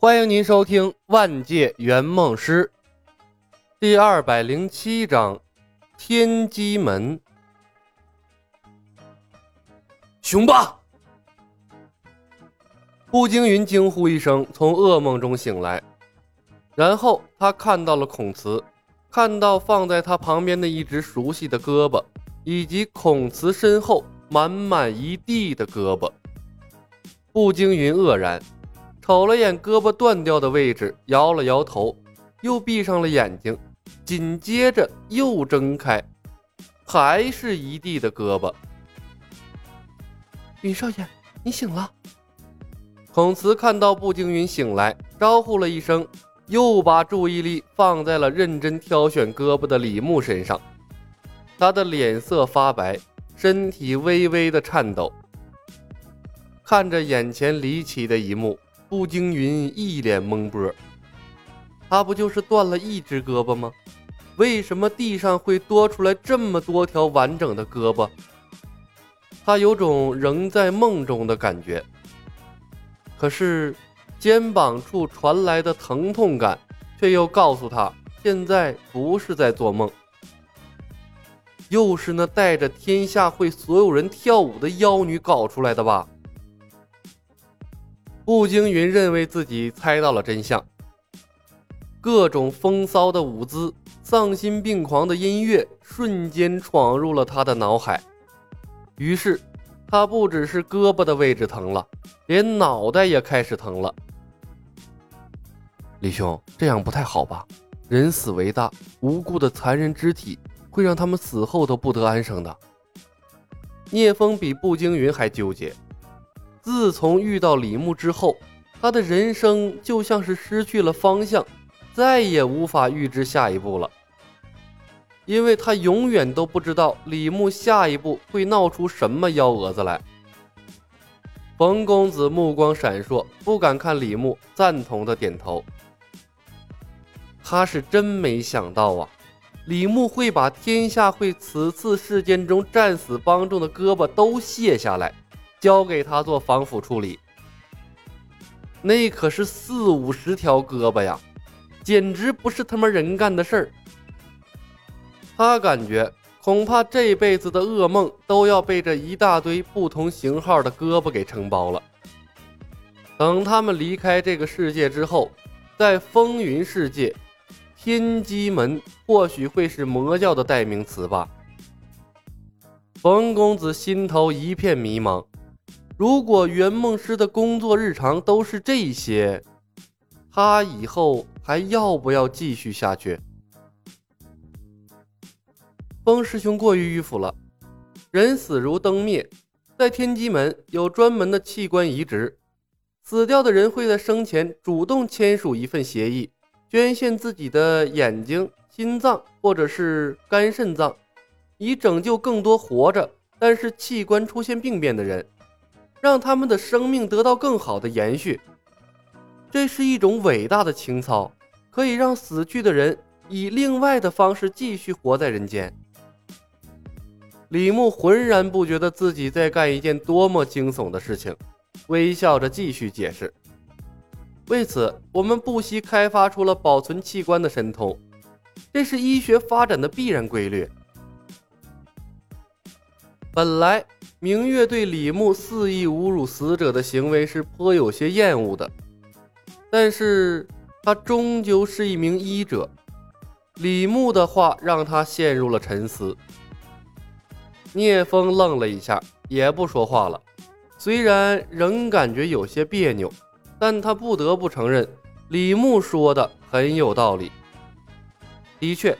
欢迎您收听《万界圆梦师》第二百零七章《天机门》。雄霸！步惊云惊呼一声，从噩梦中醒来，然后他看到了孔慈，看到放在他旁边的一只熟悉的胳膊，以及孔慈身后满满一地的胳膊。步惊云愕然。瞅了眼胳膊断掉的位置，摇了摇头，又闭上了眼睛，紧接着又睁开，还是一地的胳膊。云少爷，你醒了。孔慈看到步惊云醒来，招呼了一声，又把注意力放在了认真挑选胳膊的李牧身上。他的脸色发白，身体微微的颤抖，看着眼前离奇的一幕。步惊云一脸懵波，他不就是断了一只胳膊吗？为什么地上会多出来这么多条完整的胳膊？他有种仍在梦中的感觉。可是肩膀处传来的疼痛感，却又告诉他现在不是在做梦。又是那带着天下会所有人跳舞的妖女搞出来的吧？步惊云认为自己猜到了真相，各种风骚的舞姿、丧心病狂的音乐瞬间闯入了他的脑海。于是，他不只是胳膊的位置疼了，连脑袋也开始疼了。李兄，这样不太好吧？人死为大，无辜的残忍肢体会让他们死后都不得安生的。聂风比步惊云还纠结。自从遇到李牧之后，他的人生就像是失去了方向，再也无法预知下一步了。因为他永远都不知道李牧下一步会闹出什么幺蛾子来。冯公子目光闪烁，不敢看李牧，赞同的点头。他是真没想到啊，李牧会把天下会此次事件中战死帮众的胳膊都卸下来。交给他做防腐处理，那可是四五十条胳膊呀，简直不是他妈人干的事儿。他感觉恐怕这辈子的噩梦都要被这一大堆不同型号的胳膊给承包了。等他们离开这个世界之后，在风云世界，天机门或许会是魔教的代名词吧。冯公子心头一片迷茫。如果圆梦师的工作日常都是这些，他以后还要不要继续下去？风师兄过于迂腐了。人死如灯灭，在天机门有专门的器官移植，死掉的人会在生前主动签署一份协议，捐献自己的眼睛、心脏或者是肝肾脏，以拯救更多活着但是器官出现病变的人。让他们的生命得到更好的延续，这是一种伟大的情操，可以让死去的人以另外的方式继续活在人间。李牧浑然不觉得自己在干一件多么惊悚的事情，微笑着继续解释：“为此，我们不惜开发出了保存器官的神通，这是医学发展的必然规律。”本来。明月对李牧肆意侮辱死者的行为是颇有些厌恶的，但是他终究是一名医者，李牧的话让他陷入了沉思。聂风愣了一下，也不说话了，虽然仍感觉有些别扭，但他不得不承认李牧说的很有道理。的确，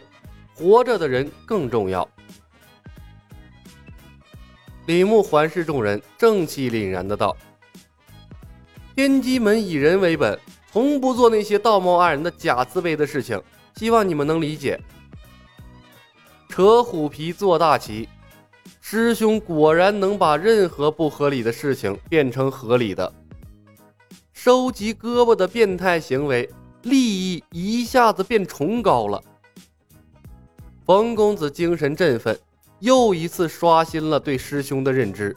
活着的人更重要。李牧环视众人，正气凛然的道：“天机门以人为本，从不做那些道貌岸然的假慈悲的事情，希望你们能理解。”扯虎皮做大旗，师兄果然能把任何不合理的事情变成合理的。收集胳膊的变态行为，利益一下子变崇高了。冯公子精神振奋。又一次刷新了对师兄的认知。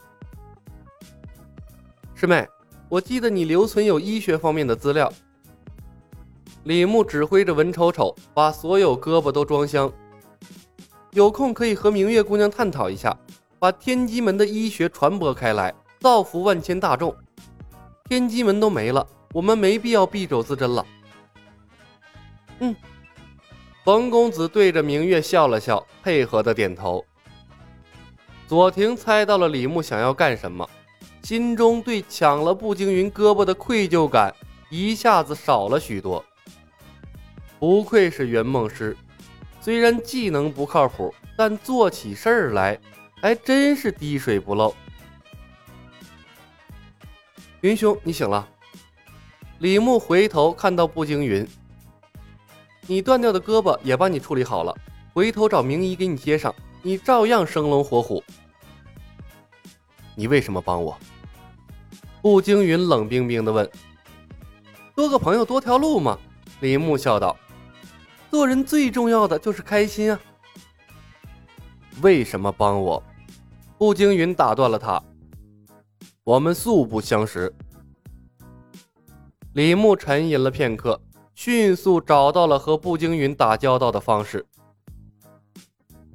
师妹，我记得你留存有医学方面的资料，李牧指挥着文丑丑把所有胳膊都装箱。有空可以和明月姑娘探讨一下，把天机门的医学传播开来，造福万千大众。天机门都没了，我们没必要敝帚自珍了。嗯，冯公子对着明月笑了笑，配合的点头。左庭猜到了李牧想要干什么，心中对抢了步惊云胳膊的愧疚感一下子少了许多。不愧是圆梦师。虽然技能不靠谱，但做起事儿来还真是滴水不漏。云兄，你醒了。李牧回头看到步惊云，你断掉的胳膊也帮你处理好了，回头找名医给你接上，你照样生龙活虎。你为什么帮我？步惊云冷冰冰的问。多个朋友多条路嘛。李牧笑道。做人最重要的就是开心啊！为什么帮我？步惊云打断了他。我们素不相识。李牧沉吟了片刻，迅速找到了和步惊云打交道的方式。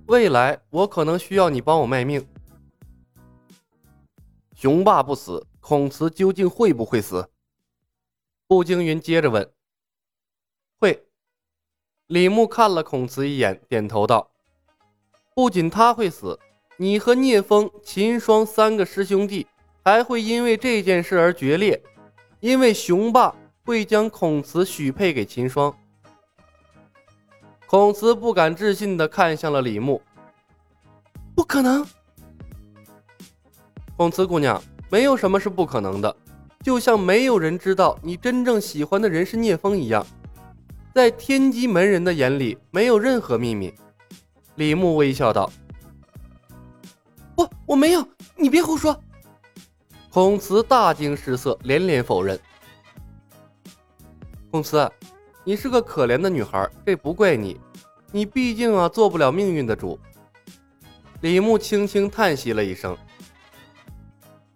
未来我可能需要你帮我卖命。雄霸不死，孔慈究竟会不会死？步惊云接着问。会。李牧看了孔慈一眼，点头道：“不仅他会死，你和聂风、秦霜三个师兄弟还会因为这件事而决裂，因为雄霸会将孔慈许配给秦霜。”孔慈不敢置信地看向了李牧：“不可能！”孔慈姑娘，没有什么是不可能的，就像没有人知道你真正喜欢的人是聂风一样。在天机门人的眼里，没有任何秘密。李牧微笑道：“不，我没有，你别胡说。”孔慈大惊失色，连连否认。孔慈，你是个可怜的女孩，这不怪你，你毕竟啊做不了命运的主。李牧轻轻叹息了一声：“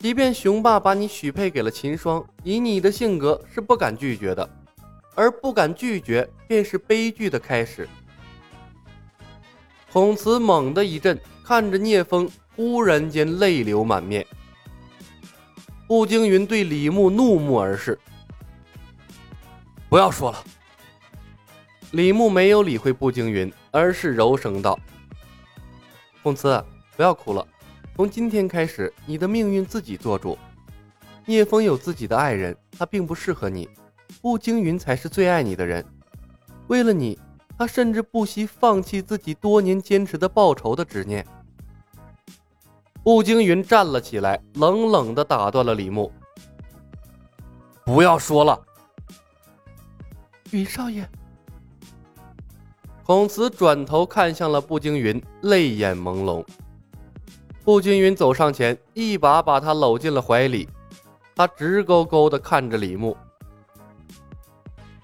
即便雄霸把你许配给了秦霜，以你的性格是不敢拒绝的。”而不敢拒绝，便是悲剧的开始。孔慈猛地一震，看着聂风，忽然间泪流满面。步惊云对李牧怒目而视：“不要说了。”李牧没有理会步惊云，而是柔声道：“孔慈，不要哭了。从今天开始，你的命运自己做主。聂风有自己的爱人，他并不适合你。”步惊云才是最爱你的人，为了你，他甚至不惜放弃自己多年坚持的报仇的执念。步惊云站了起来，冷冷的打断了李牧：“不要说了。”云少爷。孔慈转头看向了步惊云，泪眼朦胧。步惊云走上前，一把把他搂进了怀里，他直勾勾的看着李牧。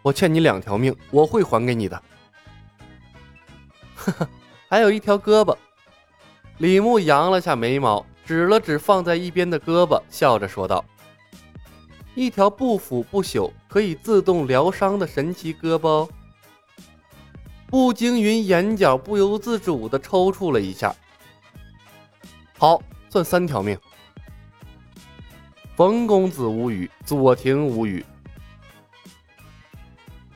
我欠你两条命，我会还给你的。呵呵，还有一条胳膊。李牧扬了下眉毛，指了指放在一边的胳膊，笑着说道：“一条不腐不朽、可以自动疗伤的神奇胳膊。”步惊云眼角不由自主的抽搐了一下。好，算三条命。冯公子无语，左庭无语。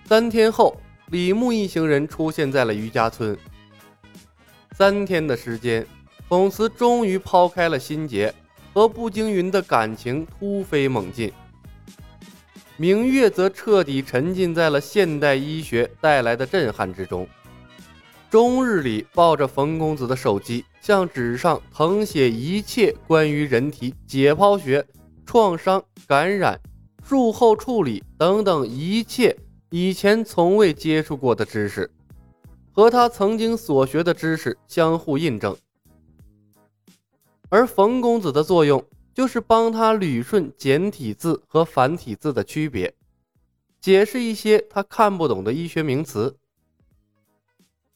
三天后，李牧一行人出现在了余家村。三天的时间，冯慈终于抛开了心结，和步惊云的感情突飞猛进。明月则彻底沉浸在了现代医学带来的震撼之中，终日里抱着冯公子的手机，向纸上誊写一切关于人体解剖学、创伤、感染、术后处理等等一切。以前从未接触过的知识，和他曾经所学的知识相互印证，而冯公子的作用就是帮他捋顺简体字和繁体字的区别，解释一些他看不懂的医学名词。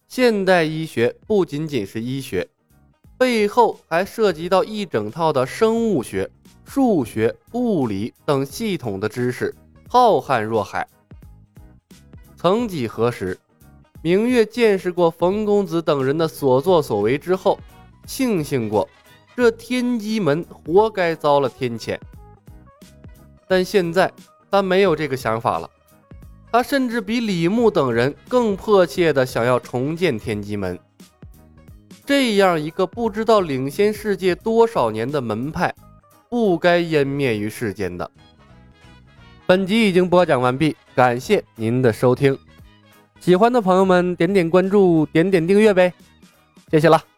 现代医学不仅仅是医学，背后还涉及到一整套的生物学、数学、物理等系统的知识，浩瀚若海。曾几何时，明月见识过冯公子等人的所作所为之后，庆幸过这天机门活该遭了天谴。但现在他没有这个想法了，他甚至比李牧等人更迫切的想要重建天机门。这样一个不知道领先世界多少年的门派，不该湮灭于世间的。本集已经播讲完毕，感谢您的收听。喜欢的朋友们点点关注，点点订阅呗，谢谢了。